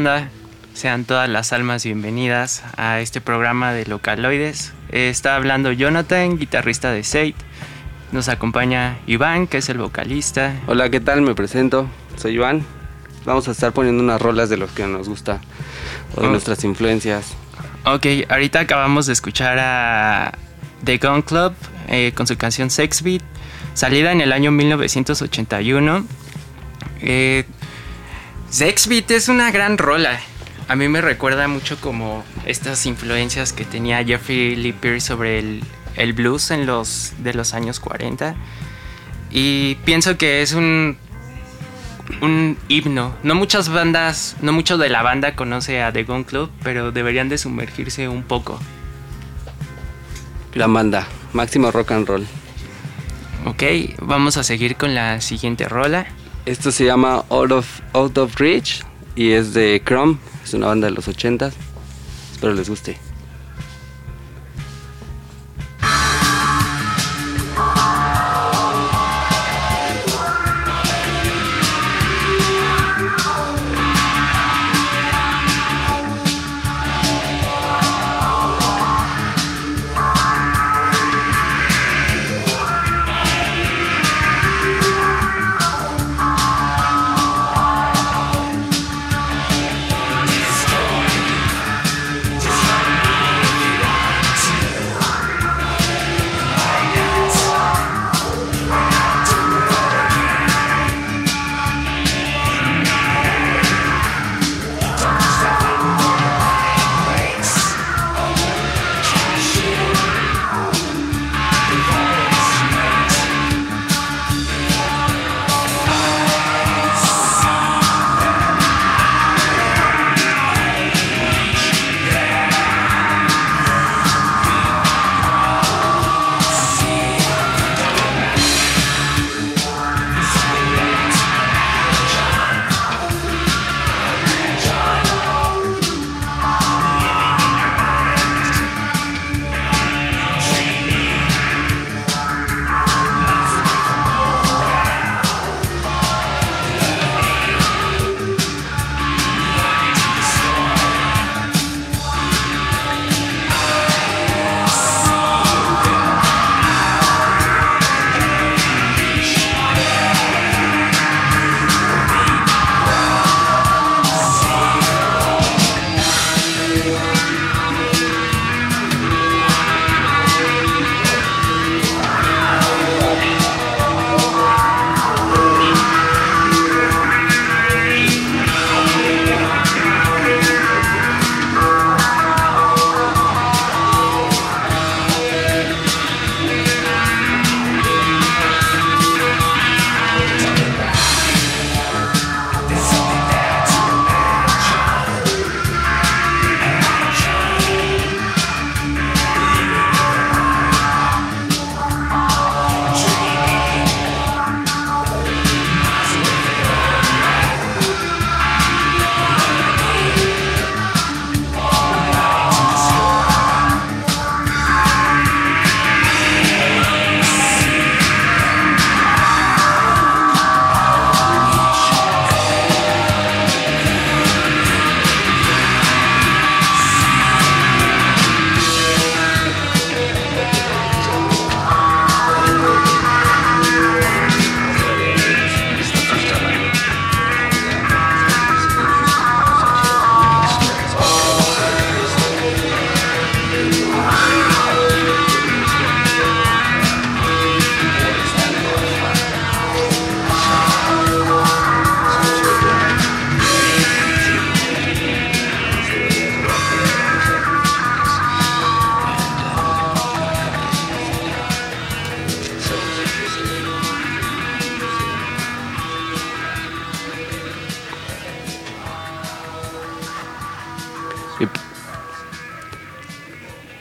Onda? Sean todas las almas bienvenidas a este programa de Localoides. Eh, está hablando Jonathan, guitarrista de Seid. Nos acompaña Iván, que es el vocalista. Hola, ¿qué tal? Me presento, soy Iván. Vamos a estar poniendo unas rolas de los que nos gusta o de Oh. nuestras influencias. Ok, ahorita acabamos de escuchar a The Gun Club eh, con su canción Sex Beat, salida en el año 1981. Eh, Sex Beat es una gran rola. A mí me recuerda mucho como estas influencias que tenía Jeffrey Lee Pierce sobre el, el blues en los de los años 40. Y pienso que es un un himno. No muchas bandas, no mucho de la banda conoce a The Gun Club, pero deberían de sumergirse un poco. Gran banda, máximo rock and roll. Ok, vamos a seguir con la siguiente rola. Esto se llama Out of, Out of Reach y es de Chrome, es una banda de los 80s. Espero les guste.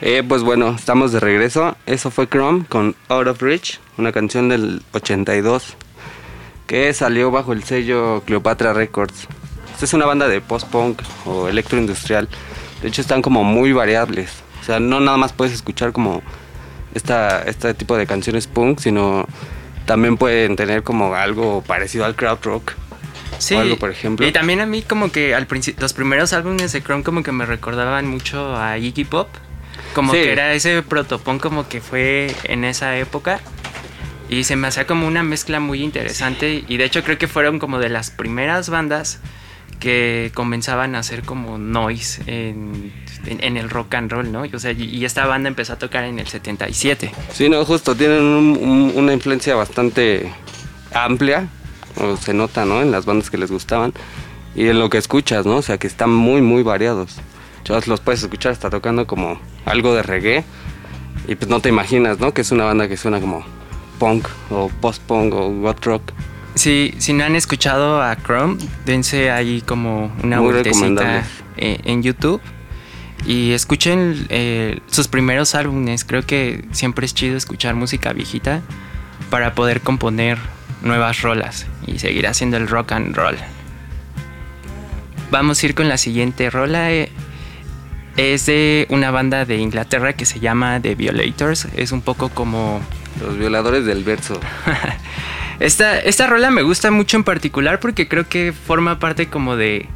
Eh, pues bueno, estamos de regreso. Eso fue Chrome con Out of Reach, una canción del 82 que salió bajo el sello Cleopatra Records. Esta es una banda de post-punk o electroindustrial. De hecho, están como muy variables. O sea, no nada más puedes escuchar como esta, este tipo de canciones punk, sino también pueden tener como algo parecido al crowd rock. Sí, o algo, por ejemplo. y también a mí como que al principio, los primeros álbumes de Chrome como que me recordaban mucho a Iggy Pop. Como Sí. que era ese protopunk como que fue en esa época. Y se me hacía como una mezcla muy interesante. Y de hecho creo que fueron como de las primeras bandas que comenzaban a hacer como noise en, en- en el rock and roll, ¿no? O sea, y, y esta banda empezó a tocar en el 77. Sí, no, justo, tienen un- un- una influencia bastante amplia, o se nota, ¿no? En las bandas que les gustaban y en lo que escuchas, ¿no? O sea, que están muy, muy variados. Chavos, los puedes escuchar hasta tocando como algo de reggae y pues no te imaginas, ¿no? Que es una banda que suena como punk o post-punk o goth rock. Si, si no han escuchado a Chrome, dense ahí como una Muy vueltecita eh, en YouTube y escuchen eh, sus primeros álbumes. Creo que siempre es chido escuchar música viejita para poder componer nuevas rolas y seguir haciendo el rock and roll. Vamos a ir con la siguiente rola. eh, es de una banda de Inglaterra que se llama The Violators. Es un poco como Los violadores del verso. esta, esta rola me gusta mucho en particular porque creo que forma parte como de.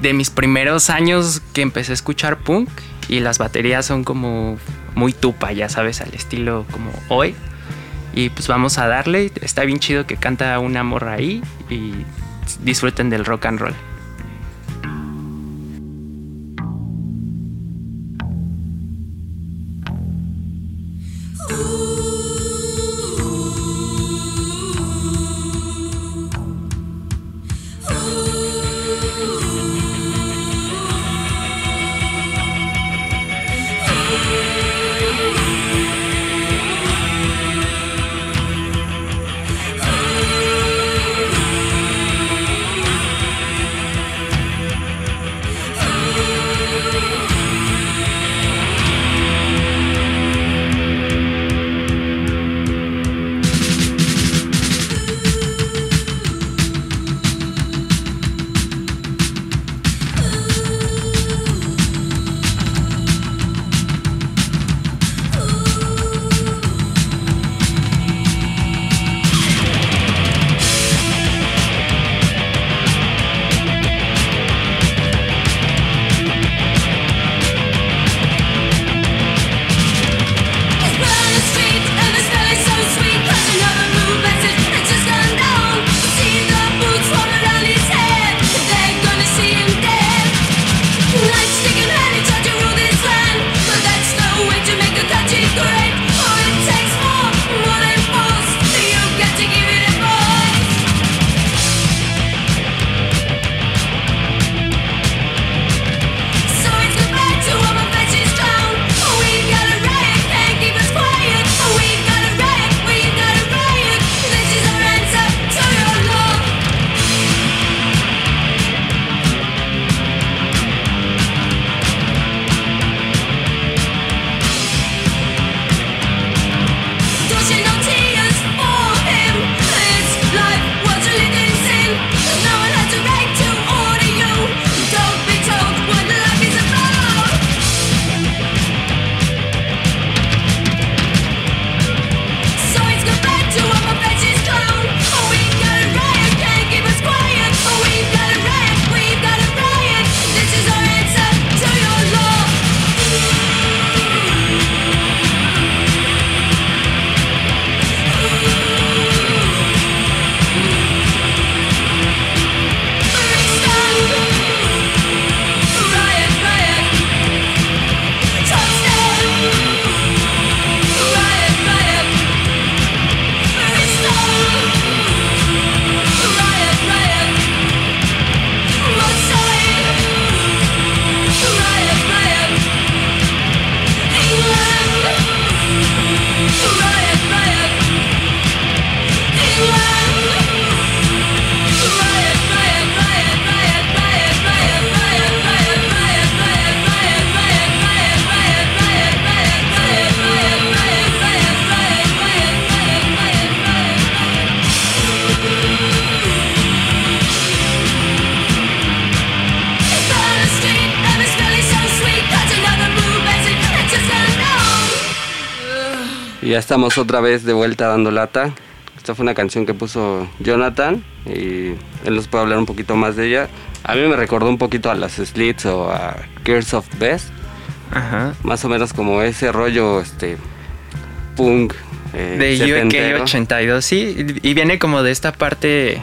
de mis primeros años que empecé a escuchar punk. Y las baterías son como muy tupa, ya sabes, al estilo como hoy. Y pues vamos a darle. Está bien chido que canta una morra ahí. Y disfruten del rock and roll. Ya estamos otra vez de vuelta dando lata. Esta fue una canción que puso Jonathan y él nos puede hablar un poquito más de ella. A mí me recordó un poquito a las Slits o a Gears of Best. Ajá. Más o menos como ese rollo este punk. eh, De. UK 82, sí. Y viene como de esta parte,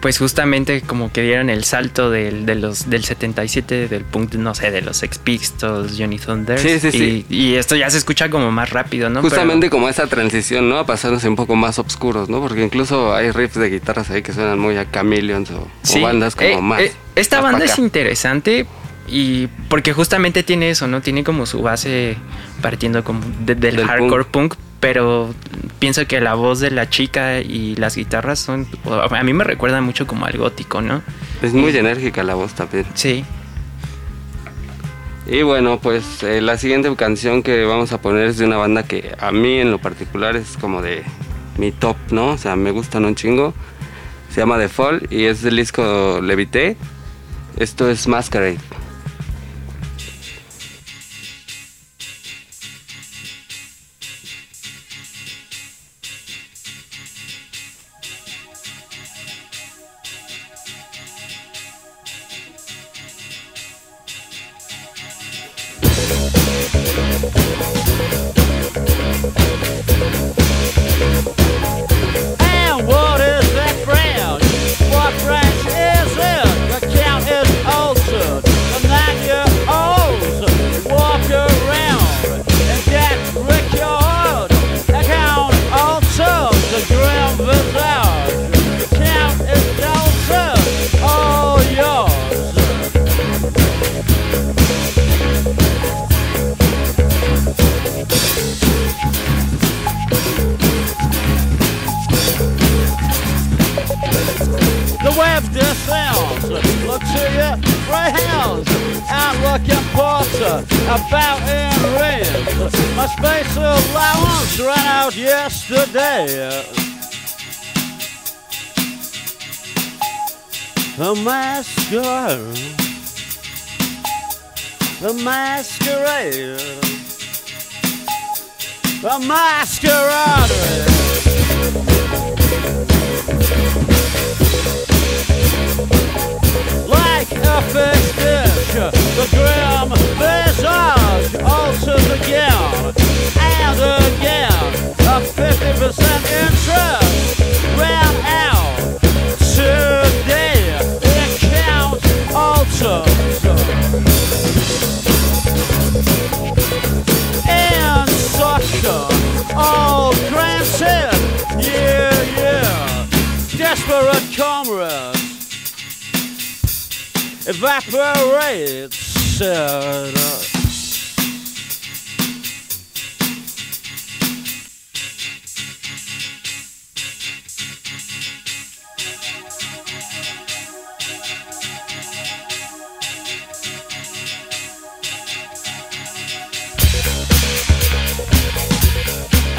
pues justamente como que dieron el salto del, de los, del 77, del punk, no sé, de los Sex Pistols, Johnny Thunder. Sí, sí, sí. Y, y esto ya se escucha como más rápido, ¿no? Justamente Pero- como esa transición, ¿no? A pasándose un poco más oscuros, ¿no? Porque incluso hay riffs de guitarras ahí que suenan muy a Chameleons o, o Sí. bandas como Eh, más. eh, esta más banda es interesante y porque justamente tiene eso, ¿no? Tiene como su base partiendo como de- del, Del hardcore punk. Pero pienso que la voz de la chica y las guitarras son a mí me recuerdan mucho como al gótico, ¿no? Es muy enérgica la voz también. Sí. Y bueno, pues eh, la siguiente canción que vamos a poner es de una banda que a mí en lo particular es como de mi top, ¿no? O sea, me gustan un chingo. Se llama The Fall y es del disco Levité. Esto es Masquerade. About in rings. My space allowance ran out yesterday. The masquerade. The masquerade. The masquerade. like a fish dish. The grim visage alters again and again. A 50% interest ran out today. The count alters. And sucker, all granted. Yeah, yeah. Desperate comrades evaporates. Uh,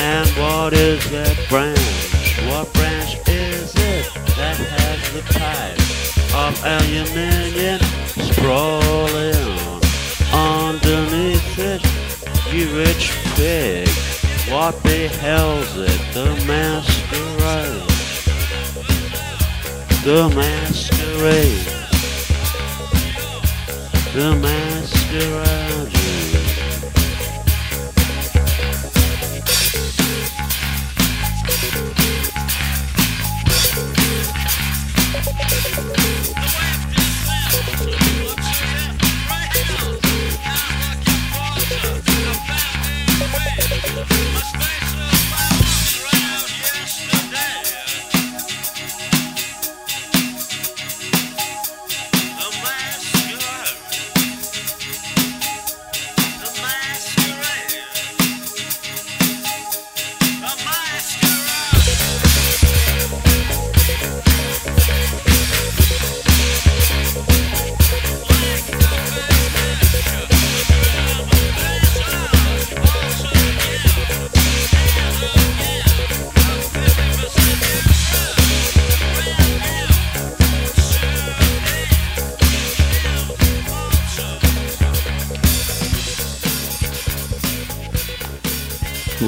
And what is that branch? What branch is it that has the pipe of aluminium sprawling underneath it. You rich pig, what the hell's it? The masquerade, the masquerade, the masquerade.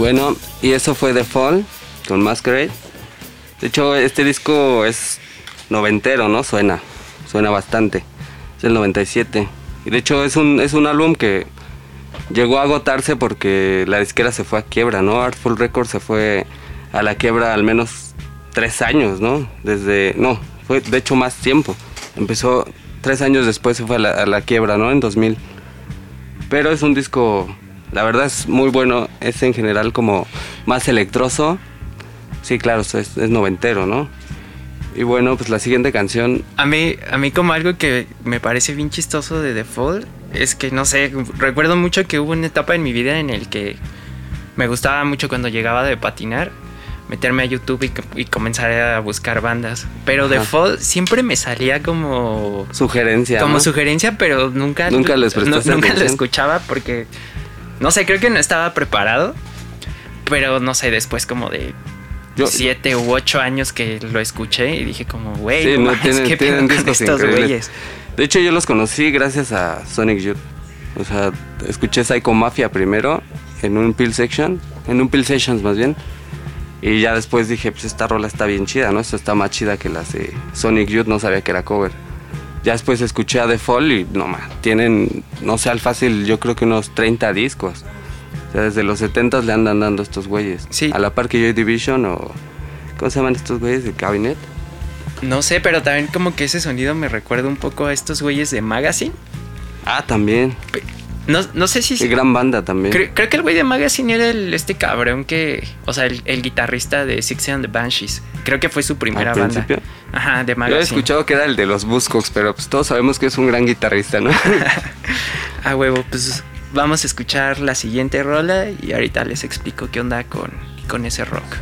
Bueno, y eso fue The Fall con Masquerade. De hecho, este disco es noventero, ¿no? Suena, suena bastante. Es el 97. Y de hecho es un, es un álbum que llegó a agotarse porque la disquera se fue a quiebra, ¿no? Artful Records se fue a la quiebra al menos tres años, ¿no? Desde, no, fue de hecho más tiempo. Empezó tres años después se fue a a la quiebra, ¿no? En 2000. Pero es un disco, la verdad es muy bueno. Es en general como más electroso. Sí, claro, es, es noventero, ¿no? Y bueno, pues la siguiente canción, A mí, a mí como algo que me parece bien chistoso de The Fall es que, no sé, recuerdo mucho que hubo una etapa en mi vida en el que me gustaba mucho cuando llegaba de patinar meterme a YouTube y, y comenzar a buscar bandas. Pero The Ajá. Fall siempre me salía como... sugerencia. Como ¿no? sugerencia, pero nunca... Nunca les prestaste Nunca lo escuchaba porque... No sé, creo que no estaba preparado. Pero no sé, después como de Yo- siete u ocho años que lo escuché y dije como, güey, Sí, no tienen, ¿qué tienen con estos güeyes? De hecho, yo los conocí gracias a Sonic Youth. O sea, escuché Psycho Mafia primero en un Pill Section, en un Pill Sessions más bien. Y ya después dije, pues esta rola está bien chida, ¿no? Esta está más chida que las de Sonic Youth, no sabía que era cover. Ya después escuché a The Fall y no más, tienen, no sé, al fácil, yo creo que unos 30 discos. O sea, desde los 70 le andan dando estos güeyes. Sí. A la par que Joy Division o. ¿Cómo se llaman estos güeyes de Cabinet? No sé, pero también como que ese sonido me recuerda un poco a estos güeyes de Magazine. Ah, también. No, no sé si... Qué gran banda también. Creo, creo que el güey de Magazine era el, este cabrón que... O sea, el, el guitarrista de Six and the Banshees. Creo que fue su primera ¿Al banda. principio? Ajá, de Yo he Magazine. escuchado que era el de los Buzzcocks, pero pues todos sabemos que es un gran guitarrista, ¿no? A huevo, pues vamos a escuchar la siguiente rola y ahorita les explico qué onda con, con ese rock.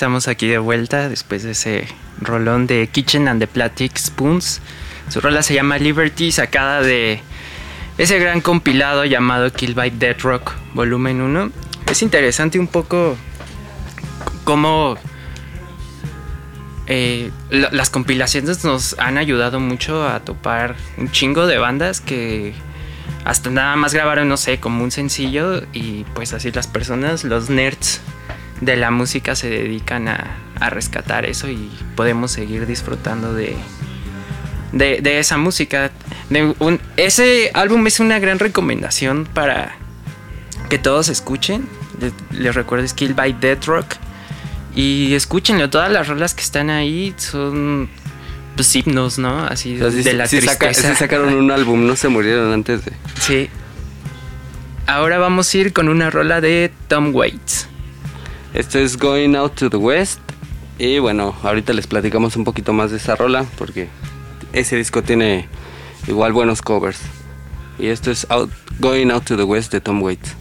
Estamos aquí de vuelta después de ese rolón de Kitchen and the Plastic Spoons. Su rola se llama Liberty, sacada de ese gran compilado llamado Kill by Dead Rock Volumen 1. Es interesante un poco cómo eh, la- las compilaciones nos han ayudado mucho a topar un chingo de bandas que hasta nada más grabaron, no sé, como un sencillo y pues así las personas, los nerds de la música se dedican a, a rescatar eso y podemos seguir disfrutando de, de, de esa música. De un- ese álbum es una gran recomendación para que todos escuchen. Les, les recuerdo es Kill by Dead Rock. Y escúchenlo, todas las rolas que están ahí son pues himnos, ¿no? Así O sea, sí- de la saca- tristeza. sí sacaron un álbum, no se murieron antes de... Sí. Ahora vamos a ir con una rola de Tom Waits. Esto es Going Out to the West. Y bueno, ahorita les platicamos un poquito más de esa rola porque ese disco tiene igual buenos covers. Y esto es Out- Going Out to the West de Tom Waits.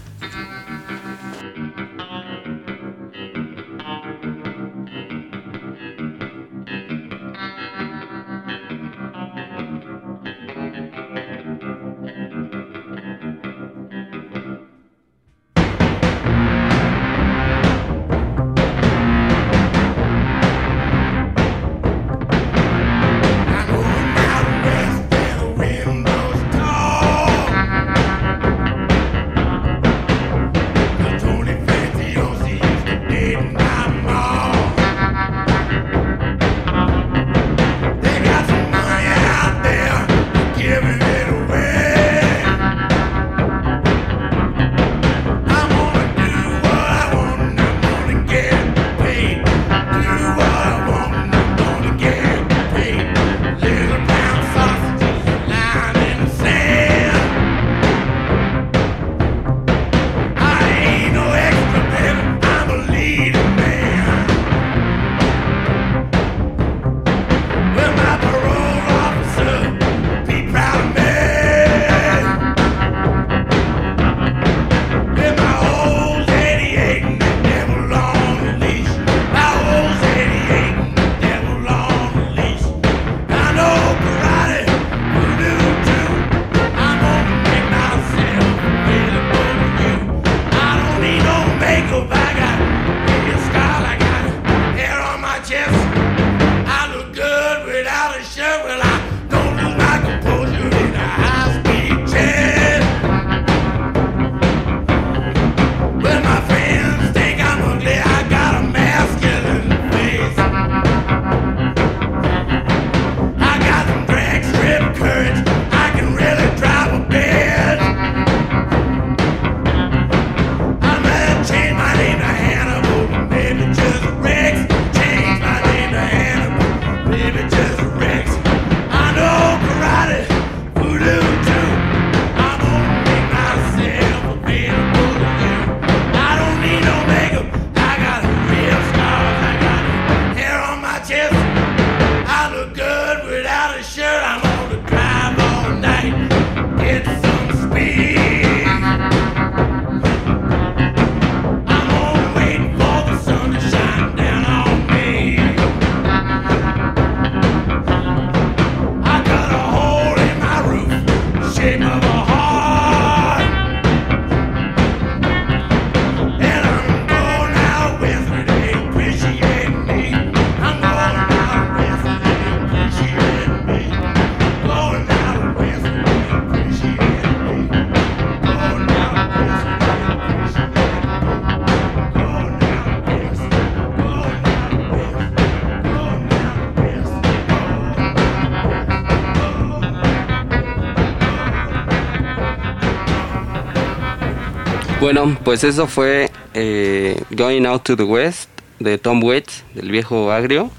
Bueno, pues eso fue eh, Going Out to the West de Tom Waits, del viejo agrio.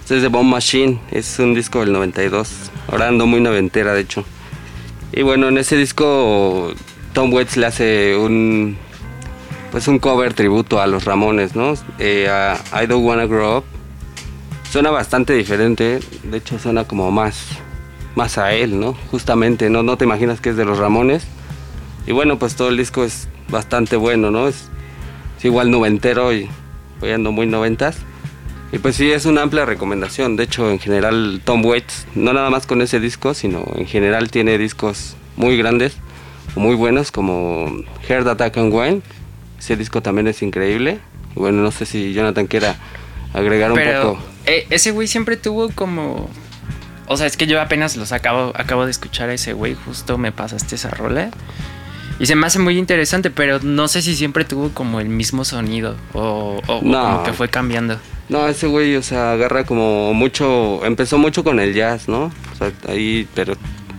Este es de Bomb Machine, es un disco del 92. Ahora ando muy noventera, de hecho. Y bueno, en ese disco Tom Waits le hace un pues un cover tributo a los Ramones, ¿no? Eh, a I Don't Wanna Grow Up. Suena bastante diferente, de hecho suena como más más a él, ¿no? Justamente, no no te imaginas que es de los Ramones. Y bueno, pues todo el disco es bastante bueno, ¿no? Es, es igual noventero y Hoy ando muy noventas. Y pues sí, es una amplia recomendación. De hecho, en general, Tom Waits, no nada más con ese disco, sino en general tiene discos muy grandes muy buenos, como Heart Attack and Wine. Ese disco también es increíble. Y bueno, no sé si Jonathan quiera agregar un Pero poco. eh, ese güey siempre tuvo como... O sea, es que yo apenas los acabo, acabo de escuchar a ese güey, justo me pasaste esa rola. Y se me hace muy interesante, pero no sé si siempre tuvo como el mismo sonido o, o- como que fue cambiando. No, ese güey, o sea, agarra como mucho, empezó mucho con el jazz, ¿no? O sea, ahí, pero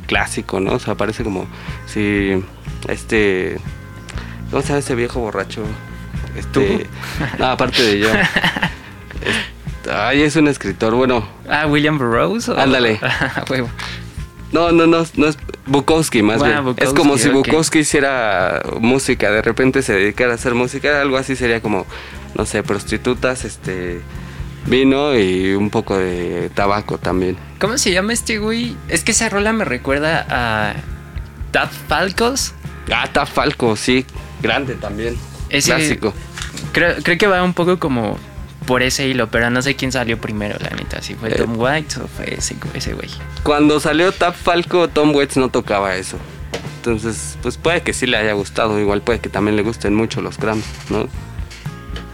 clásico, ¿no? O sea, parece como si este, ¿cómo se llama ese viejo borracho? Este, no, aparte de yo. Ay, es un escritor, bueno, Ah, William Burroughs. o- Ándale. Ah, no, no, no, no es Bukowski más Ah, bien. es como si. Bukowski hiciera música, de repente se dedicara a hacer música, algo así sería como, no sé, prostitutas, este, vino y un poco de tabaco también. ¿Cómo se llama este güey? Es que esa rola me recuerda a Dad Falcos. Gata Falco, sí, grande también. Ese- Clásico. Creo, creo que va un poco como por ese hilo, pero no sé quién salió primero, la neta. Si fue Eh. Tom White o fue ese, ese güey. Cuando salió Tap Falco, Tom Waits no tocaba eso. Entonces, pues puede que sí le haya gustado, igual puede que también le gusten mucho los Grams, ¿no?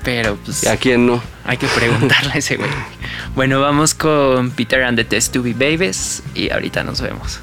Pero pues ¿Y a quién no? hay que preguntarle a ese güey. Bueno, vamos con Peter and the Test to Be Babies y ahorita nos vemos.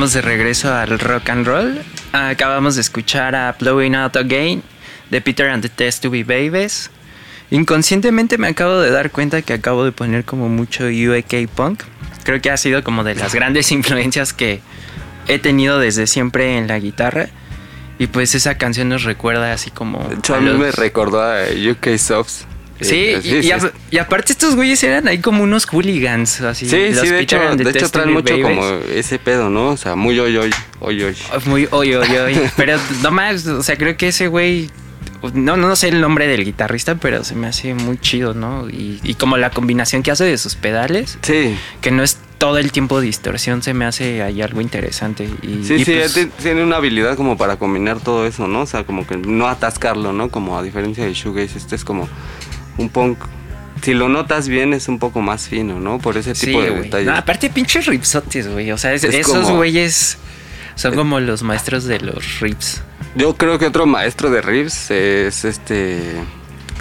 Estamos de regreso al rock and roll. Acabamos de escuchar a Blowing Out Again de Peter and the Test to Be Babies. Inconscientemente me acabo de dar cuenta que acabo de poner como mucho UK punk. Creo que ha sido como de las grandes influencias que he tenido desde siempre en la guitarra. Y pues esa canción nos recuerda así como... De hecho, a a mí los- me recordó a UK Softs. Sí, Eh, y, y a- y aparte estos güeyes eran ahí como unos hooligans, así. Sí, los sí, de hecho, de hecho traen mucho Babies. como ese pedo, ¿no? O sea, muy hoy, hoy, hoy, hoy. Muy oy, oy, oy. Pero no más, o sea, creo que ese güey. No, no sé el nombre del guitarrista, pero se me hace muy chido, ¿no? Y, y como la combinación que hace de sus pedales, Sí, que no es todo el tiempo distorsión, se me hace ahí algo interesante. Y, sí, y sí, pues, ti- tiene una habilidad como para combinar todo eso, ¿no? O sea, como que no atascarlo, ¿no? Como a diferencia de Shoegaze, este es como un punk. Si lo notas bien, es un poco más fino, ¿no? Por ese sí, tipo de güey. detalles. No, aparte, pinches ripsotes, güey. O sea, es- Es esos güeyes son como los maestros de los rips. Yo creo que otro maestro de riffs es este.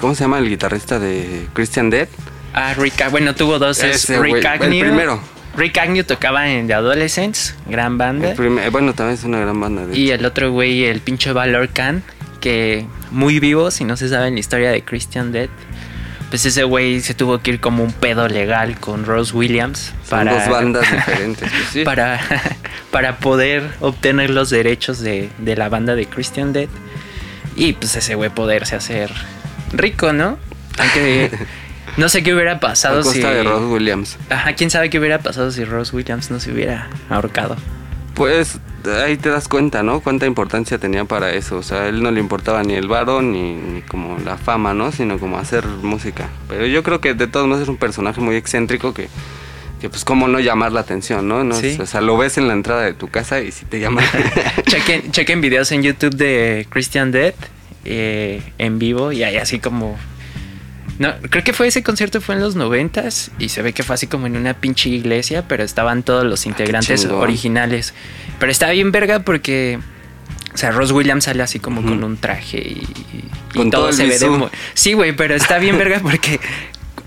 ¿Cómo se llama el guitarrista de Christian Dead? Ah, Rick, bueno, tuvo dos. Es Rick güey, el Agnew. primero. Rick Agnew tocaba en The Adolescents, gran banda. Primer- bueno, también es una gran banda. De Y hecho. el otro güey, el pinche Valor Khan, que muy vivo, si no se sabe la historia de Christian Dead. Pues ese güey se tuvo que ir como un pedo legal con Rose Williams Son para, dos bandas diferentes. pues sí. para, para poder obtener los derechos de, de la banda de Christian Dead. Y pues ese güey poderse hacer rico, ¿no? Aunque no sé qué hubiera A pasado si... costa de Ross Williams. Ajá, quién sabe qué hubiera pasado si Rose Williams no se hubiera ahorcado. Pues ahí te das cuenta, ¿no? Cuánta importancia tenía para eso. O sea, a él no le importaba ni el varo ni, ni como la fama, ¿no? Sino como hacer música. Pero yo creo que de todos modos es un personaje muy excéntrico que, que pues cómo no llamar la atención, ¿no? No es- Sí. O sea, lo ves en la entrada de tu casa y si te llama. chequen, chequen videos en YouTube de Christian Dead eh, en vivo y hay así como... No, creo que fue ese concierto fue en los noventas y se ve que fue así como en una pinche iglesia, pero estaban todos los integrantes chingón. originales. Pero está bien verga porque... O sea, Ross Williams sale así como con un traje y, y Con todo, todo se ve de... Sí, güey, pero está bien verga porque...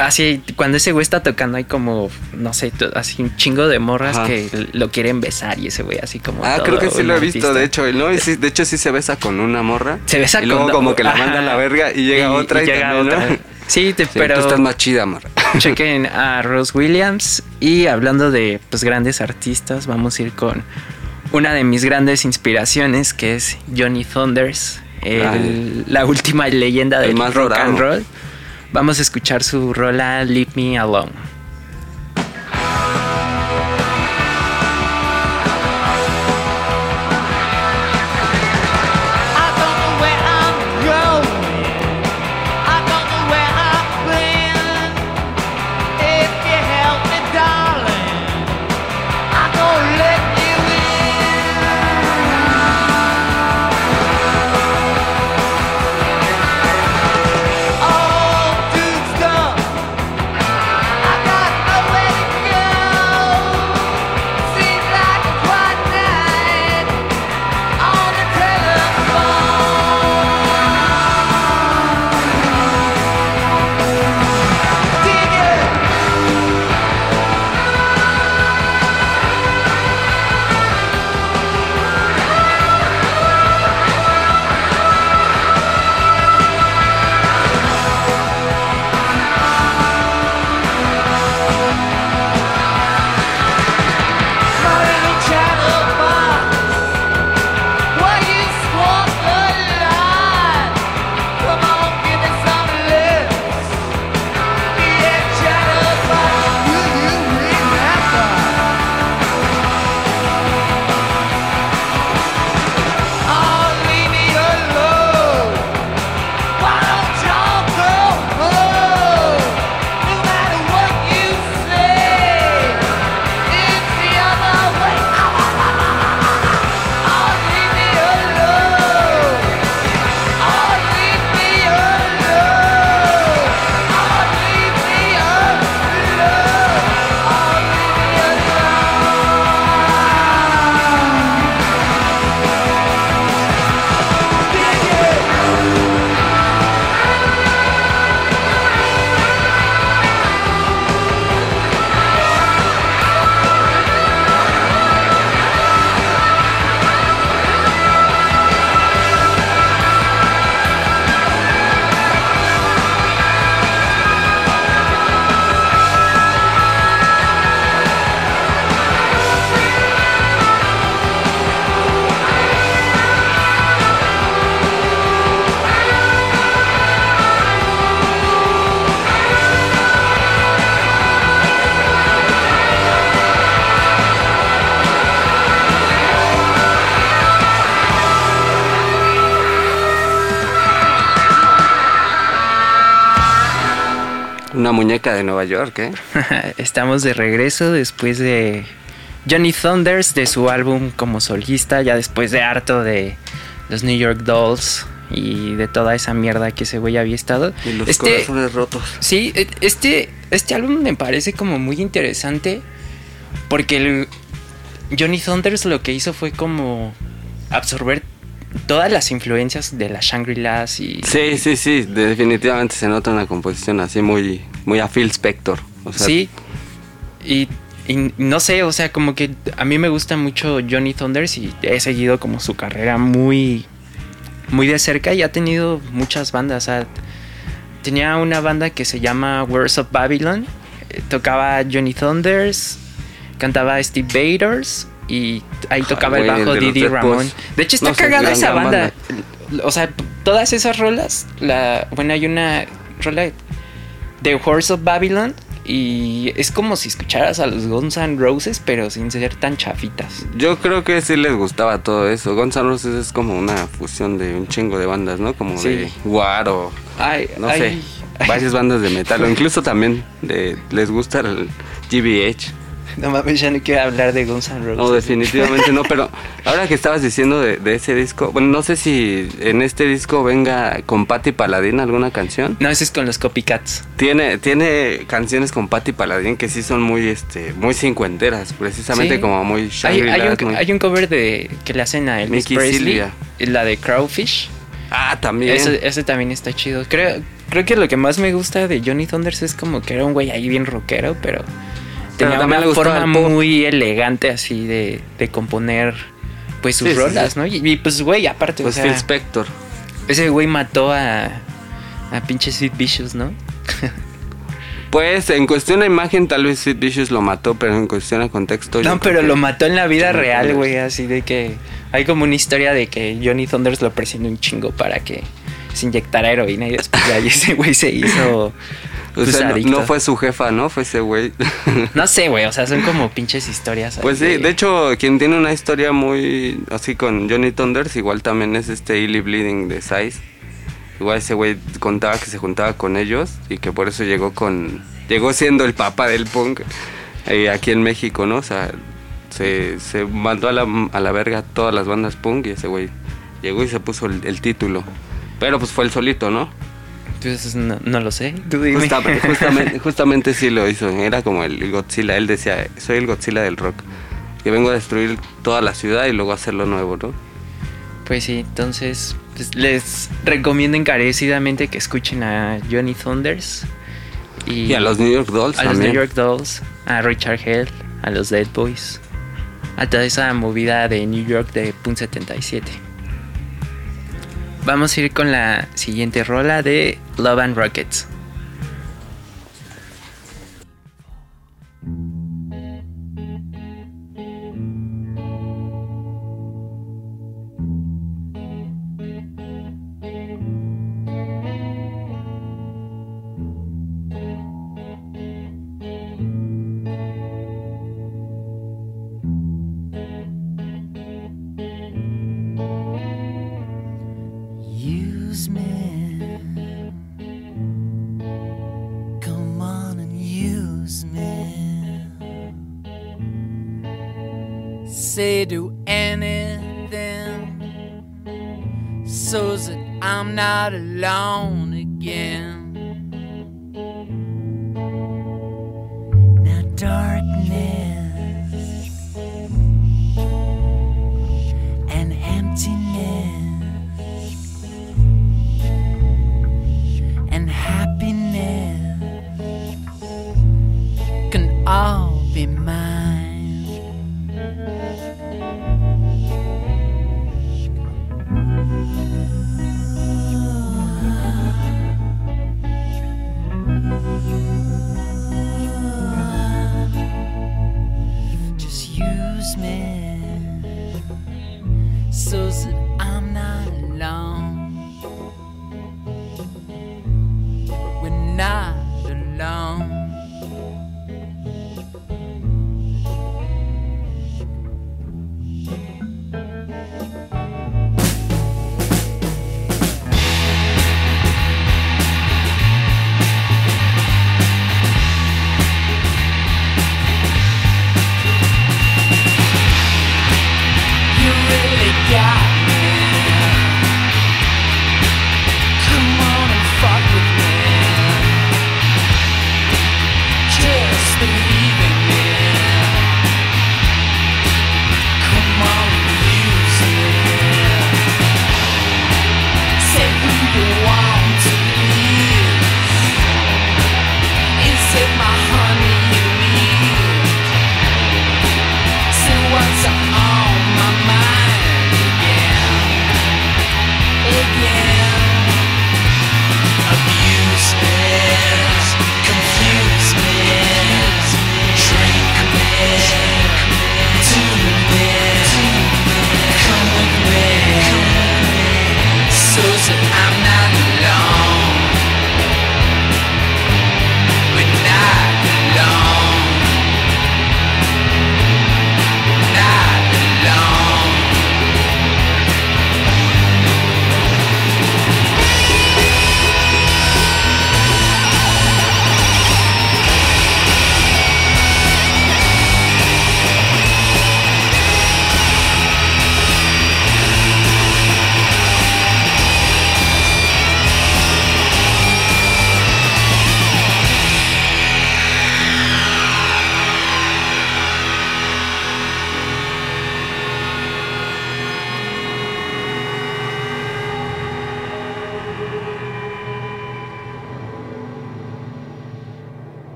Así, cuando ese güey está tocando hay como, no sé, así un chingo de morras Ajá. que lo quieren besar y ese güey así como... ah, todo creo que sí lo he visto, artista. de hecho. ¿no? Y sí, de hecho sí se besa con una morra. Se besa Y luego como que la manda a la verga y llega otra y, llega también, otra. Sí, te- Sí, pero tú estás más chida, morra. chequen a Rose Williams y hablando de pues grandes artistas, vamos a ir con una de mis grandes inspiraciones que es Johnny Thunders, el- la última leyenda El del más rock and roll. Vamos a escuchar su rola Leave Me Alone. Una muñeca de Nueva York, ¿eh? Estamos de regreso después de Johnny Thunders, de su álbum como solista, ya después de harto de los New York Dolls y de toda esa mierda que ese güey había estado. Y los Este- corazones rotos. Sí, e- este, este álbum me parece como muy interesante porque el Johnny Thunders lo que hizo fue como absorber todas las influencias de las Shangri-Las y... Sí, sí, sí, definitivamente se nota una composición así muy, muy a Phil Spector. O sea, Sí. Y, y no sé, o sea, como que a mí me gusta mucho Johnny Thunders y he seguido como su carrera muy, muy de cerca y ha tenido muchas bandas. O sea, tenía una banda que se llama Words of Babylon. eh, Tocaba Johnny Thunders, cantaba Steve Baders y ahí Ay, tocaba el bajo Didi Ramón. De hecho, está No cagada esa banda. O sea, todas esas rolas, la, bueno, hay una rola de Horse of Babylon y es como si escucharas a los Guns N' Roses, pero sin ser tan chafitas. Yo creo que sí les gustaba todo eso. Guns N' Roses es como una fusión de un chingo de bandas, ¿no? Como Sí. de War o Ay, no ay, sé, ay. varias bandas de metal o incluso también de les gusta el GBH. No mames, ya no quiero hablar de Guns N' Roses. No, definitivamente no, pero ahora que estabas diciendo de, de ese disco, bueno, no sé si en este disco venga con Patti Paladín alguna canción. No, ese es con los Copycats. Tiene, tiene canciones con Patti Paladín que sí son muy, este, muy cincuenteras, precisamente Sí. como muy Hay, hay un, muy- hay un cover de que le hacen a Elvis Mickey Presley, Silvia. la de Crowfish. Ah, también. Ese, ese también está chido. Creo, creo que lo que más me gusta de Johnny Thunders es como que era un güey ahí bien rockero, Pero tenía una forma muy elegante así de, de componer pues sus Sí, rolas, sí. ¿no? Y, y, pues güey, aparte, Pues o Phil sea, Spector. ese güey mató a a pinche Sid Vicious, ¿no? Pues en cuestión de imagen tal vez Sid Vicious lo mató, pero en cuestión de contexto... No, pero lo mató en la vida real, güey, así de que hay como una historia de que Johnny Thunders lo presionó un chingo para que se inyectara heroína y después de ahí ese güey se hizo O pues, sea, no- adicto. no fue su jefa, ¿no? Fue ese güey. No sé, güey, o sea, son como pinches historias. Pues sí, de hecho, quien tiene una historia muy así con Johnny Thunders, igual también es este Illy Bleeding de Size. Igual ese güey contaba que se juntaba con ellos y que por eso llegó con. Llegó siendo el papa del punk eh, aquí en México, ¿no? O sea, se, se mandó a la, a la verga todas las bandas punk y ese güey llegó y se puso el, el título. Pero pues fue el solito, ¿no? Pues no, no lo sé. Tú dime. Justa- justamente, justamente sí lo hizo. Era como el Godzilla. Él decía, soy el Godzilla del rock. Que vengo a destruir toda la ciudad y luego hacerlo nuevo, ¿no? Pues sí, entonces pues, les recomiendo encarecidamente que escuchen a Johnny Thunders y, Y a los New York Dolls a los. New York Dolls, a Richard Hell, a los Dead Boys, a toda esa movida de New York de Punk 77. Vamos a ir con la siguiente rola de Love and Rockets. Say do anything so that I'm not alone again.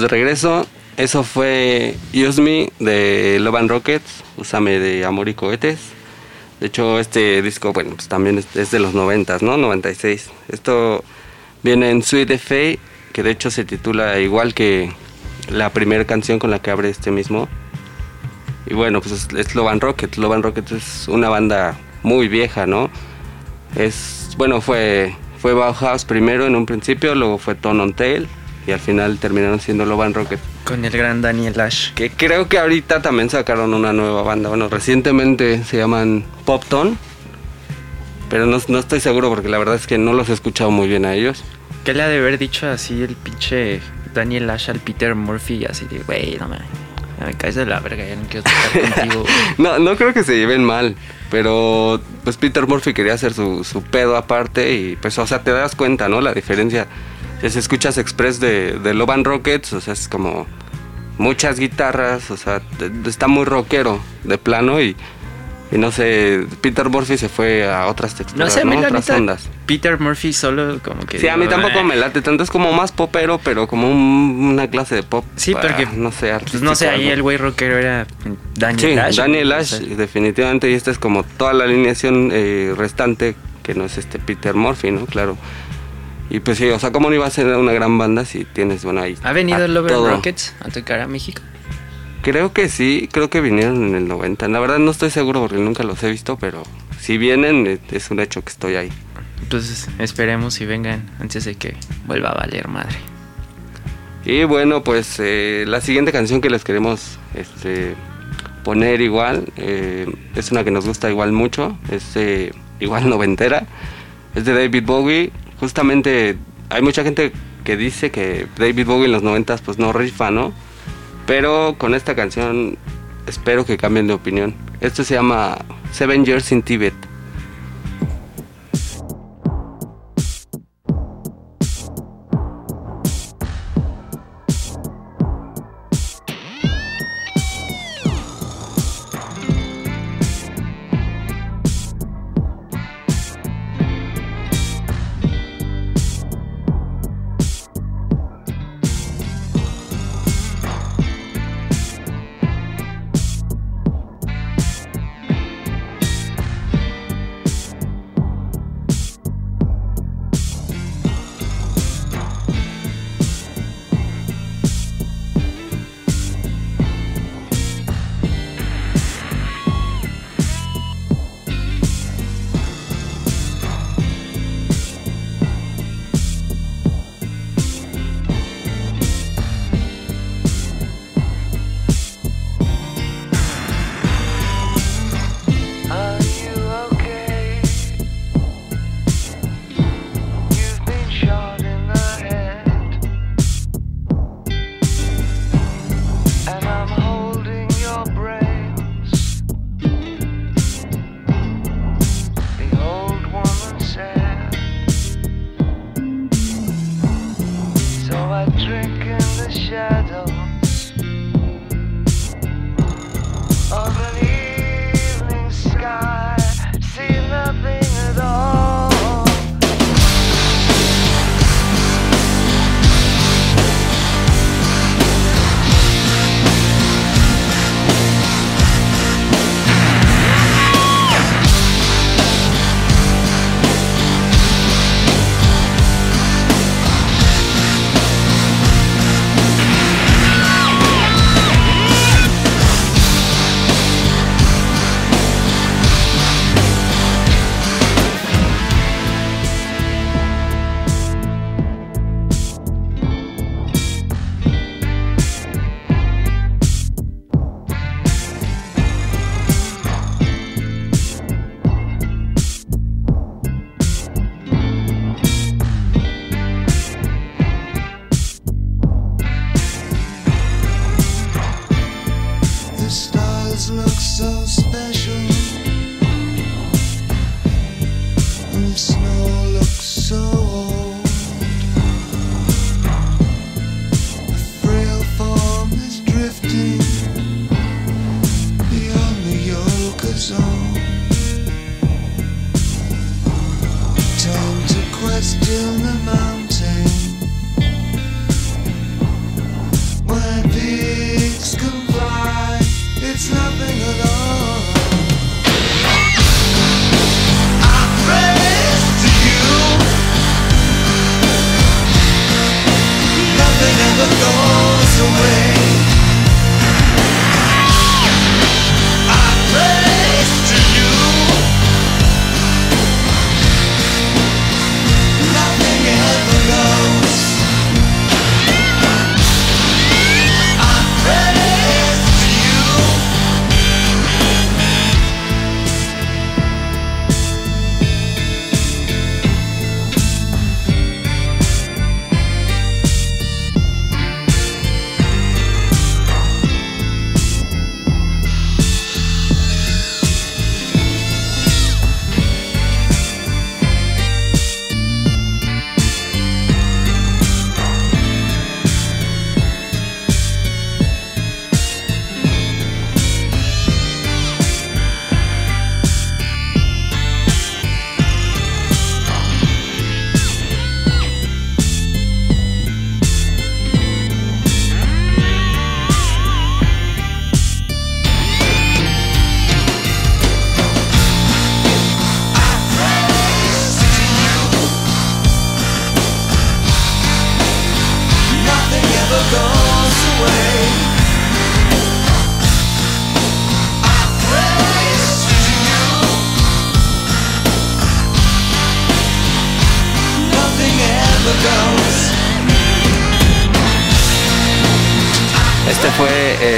De regreso. Eso fue Use Me de Love and Rockets, Úsame de Amor y Cohetes. De hecho, este disco, bueno, pues también es, de los 90, ¿no? 96. Esto viene en Sweet the Fate, que de hecho se titula igual que la primera canción con la que abre este mismo. Y bueno, pues es, es Love and Rockets. Love and Rockets es una banda muy vieja, ¿no? Es, bueno, fue, fue Bauhaus primero en un principio, luego fue Tone on Tail y al final terminaron siendo Love and Rockets. Con el gran Daniel Ash. Que creo que ahorita también sacaron una nueva banda. Bueno, recientemente se llaman Pop Tone. Pero no, no estoy seguro porque la verdad es que no los he escuchado muy bien a ellos. ¿Qué le ha de haber dicho así el pinche Daniel Ash al Peter Murphy? Así de, güey, no me, me caes de la verga, ya no quiero tocar contigo. güey". No, no creo que se lleven mal. Pero pues Peter Murphy quería hacer su, su pedo aparte y pues o sea te das cuenta, ¿no? La diferencia. Si escuchas Express de, de Love and Rockets, o sea, es como muchas guitarras, o sea, está muy rockero de plano y, y no sé, Peter Murphy se fue a otras No texturas, sé, ¿no? mí la otras ondas. Peter Murphy solo como que... Sí, a mí tampoco "Ah". me late tanto, es como más popero, pero como un- una clase de pop. Sí, para, porque... No sé, Pues no sé, ahí el güey rockero era Daniel Sí, Ash. Daniel Ash, definitivamente, y esta es como toda la alineación eh, restante, que no es este Peter Murphy, ¿no? Claro. Y pues sí, o sea, ¿cómo no iba a ser una gran banda si tienes, bueno, ahí... ¿Ha venido a Love and todo? Rockets a tocar a México? Creo que sí, creo que vinieron en el 90. La verdad no estoy seguro porque nunca los he visto, pero si vienen, eh, es un hecho que estoy ahí. Pues esperemos y vengan antes de que vuelva a valer madre. Y bueno, pues eh, la siguiente canción que les queremos este, poner igual, eh, es una que nos gusta igual mucho, es eh, igual noventera, es de David Bowie. Justamente hay mucha gente que dice que David Bowie en los noventas pues no rifa, ¿no? Pero con esta canción espero que cambien de opinión. Esto se llama Seven Years in Tibet.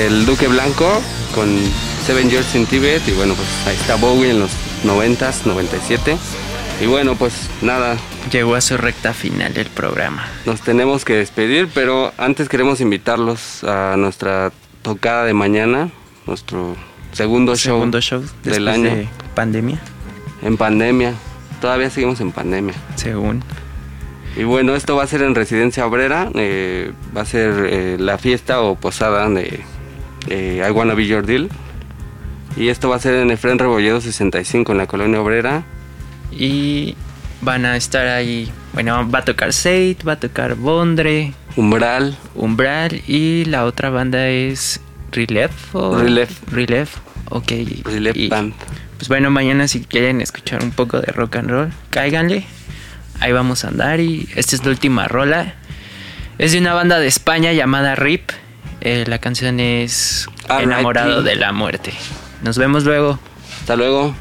El Duque Blanco con Seven Years in Tibet. Y bueno, pues ahí está Bowie en los 90s, 97. Y bueno, pues nada, Llegó a su recta final el programa. nos tenemos que despedir, pero antes queremos invitarlos a nuestra tocada de mañana, nuestro segundo show, Segundo show del año de pandemia, en pandemia. Todavía seguimos en pandemia. según. Y bueno, esto va a ser en Residencia Obrera, eh, va a ser eh, la fiesta o posada de eh, I Wanna Be Your Deal. Y esto va a ser en Efren Rebolledo 65 en la colonia obrera. Y van a estar ahí. Bueno, va a tocar Seit, va a tocar Bondre, Umbral, Umbral y la otra banda es Relief. o- Relief. Relief. Ok. Relief Y, Band. Pues bueno, mañana si quieren escuchar un poco de rock and roll, cáiganle. Ahí vamos a andar y esta es la última rola. Es de una banda de España llamada RIP. Eh, la canción es. Enamorado de la muerte. Nos vemos luego. Hasta luego.